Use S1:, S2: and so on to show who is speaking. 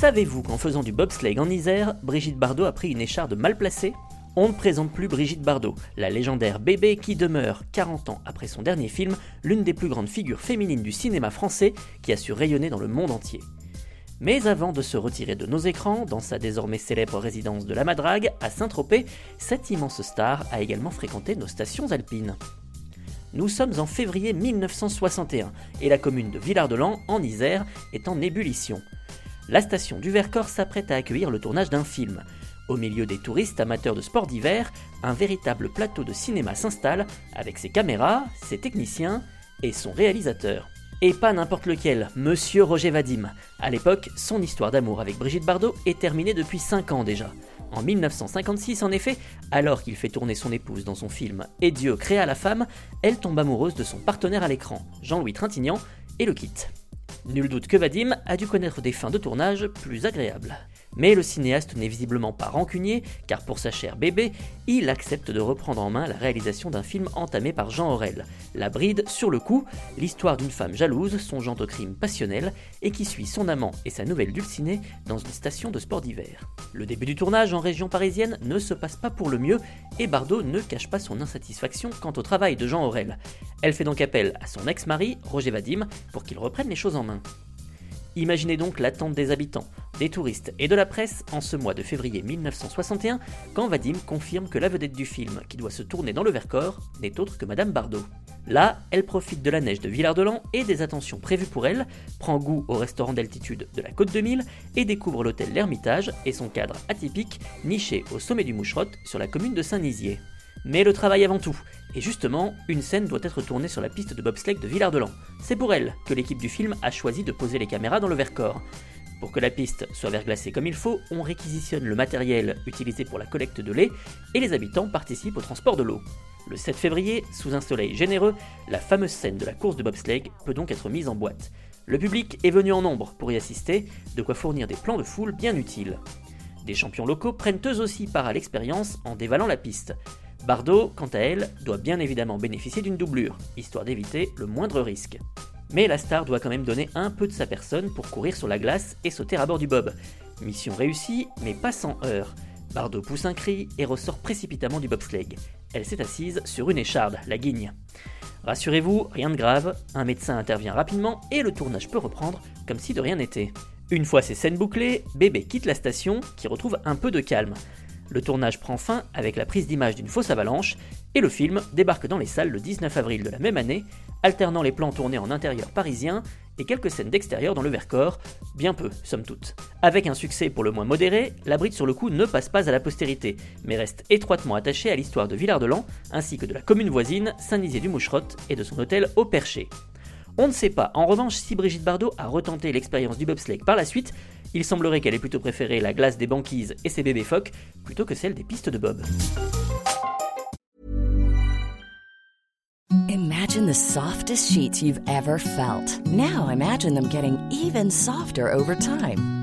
S1: Savez-vous qu'en faisant du bobsleigh en Isère, Brigitte Bardot a pris une écharde mal placée? On ne présente plus Brigitte Bardot, la légendaire bébé qui demeure, 40 ans après son dernier film, l'une des plus grandes figures féminines du cinéma français qui a su rayonner dans le monde entier. Mais avant de se retirer de nos écrans, dans sa désormais célèbre résidence de la Madrague, à Saint-Tropez, cette immense star a également fréquenté nos stations alpines. Nous sommes en février 1961 et la commune de Villard-de-Lans, en Isère, est en ébullition la station du Vercors s'apprête à accueillir le tournage d'un film. Au milieu des touristes amateurs de sport d'hiver, un véritable plateau de cinéma s'installe avec ses caméras, ses techniciens et son réalisateur. Et pas n'importe lequel, Monsieur Roger Vadim. À l'époque, son histoire d'amour avec Brigitte Bardot est terminée depuis 5 ans déjà. En 1956, en effet, alors qu'il fait tourner son épouse dans son film Et Dieu créa la femme, elle tombe amoureuse de son partenaire à l'écran, Jean-Louis Trintignant, et le quitte. Nul doute que Vadim a dû connaître des fins de tournage plus agréables. Mais le cinéaste n'est visiblement pas rancunier, car pour sa chère bébé, il accepte de reprendre en main la réalisation d'un film entamé par Jean Aurel. La bride sur le coup, l'histoire d'une femme jalouse songeant au crime passionnel et qui suit son amant et sa nouvelle dulcinée dans une station de sport d'hiver. Le début du tournage en région parisienne ne se passe pas pour le mieux et Bardot ne cache pas son insatisfaction quant au travail de Jean Aurel. Elle fait donc appel à son ex-mari, Roger Vadim, pour qu'il reprenne les choses en main. Imaginez donc l'attente des habitants, des touristes et de la presse en ce mois de février 1961, quand Vadim confirme que la vedette du film, qui doit se tourner dans le Vercors, n'est autre que Madame Bardot. Là, elle profite de la neige de Villard-de-Lans et des attentions prévues pour elle, prend goût au restaurant d'altitude de la Côte de Mille et découvre l'hôtel L'Ermitage et son cadre atypique, niché au sommet du Moucherotte sur la commune de Saint-Nizier. Mais le travail avant tout. Et justement, une scène doit être tournée sur la piste de bobsleigh de Villard-de-Lans. C'est pour elle que l'équipe du film a choisi de poser les caméras dans le Vercors. Pour que la piste soit verglacée comme il faut, on réquisitionne le matériel utilisé pour la collecte de lait et les habitants participent au transport de l'eau. Le 7 février, sous un soleil généreux, la fameuse scène de la course de bobsleigh peut donc être mise en boîte. Le public est venu en nombre pour y assister, de quoi fournir des plans de foule bien utiles. Des champions locaux prennent eux aussi part à l'expérience en dévalant la piste. Bardot, quant à elle, doit bien évidemment bénéficier d'une doublure, histoire d'éviter le moindre risque. Mais la star doit quand même donner un peu de sa personne pour courir sur la glace et sauter à bord du bob. Mission réussie, mais pas sans heurts. Bardot pousse un cri et ressort précipitamment du bobsleigh. Elle s'est assise sur une écharde, la guigne. Rassurez-vous, rien de grave, un médecin intervient rapidement et le tournage peut reprendre comme si de rien n'était. Une fois ces scènes bouclées, Bébé quitte la station qui retrouve un peu de calme. Le tournage prend fin avec la prise d'image d'une fausse avalanche et le film débarque dans les salles le 19 avril de la même année, alternant les plans tournés en intérieur parisien et quelques scènes d'extérieur dans le Vercors, bien peu, somme toute. Avec un succès pour le moins modéré, la bride sur le coup ne passe pas à la postérité, mais reste étroitement attachée à l'histoire de Villard-de-Lans, ainsi que de la commune voisine, Saint-Nizier-du-Moucherotte, et de son hôtel au Perché. On ne sait pas, en revanche, si Brigitte Bardot a retenté l'expérience du bobsleigh par la suite, il semblerait qu'elle ait plutôt préféré la glace des banquises et ses bébés phoques plutôt que celle des pistes de bob.
S2: Imagine the softest sheets you've ever felt. Now imagine them getting even softer over time.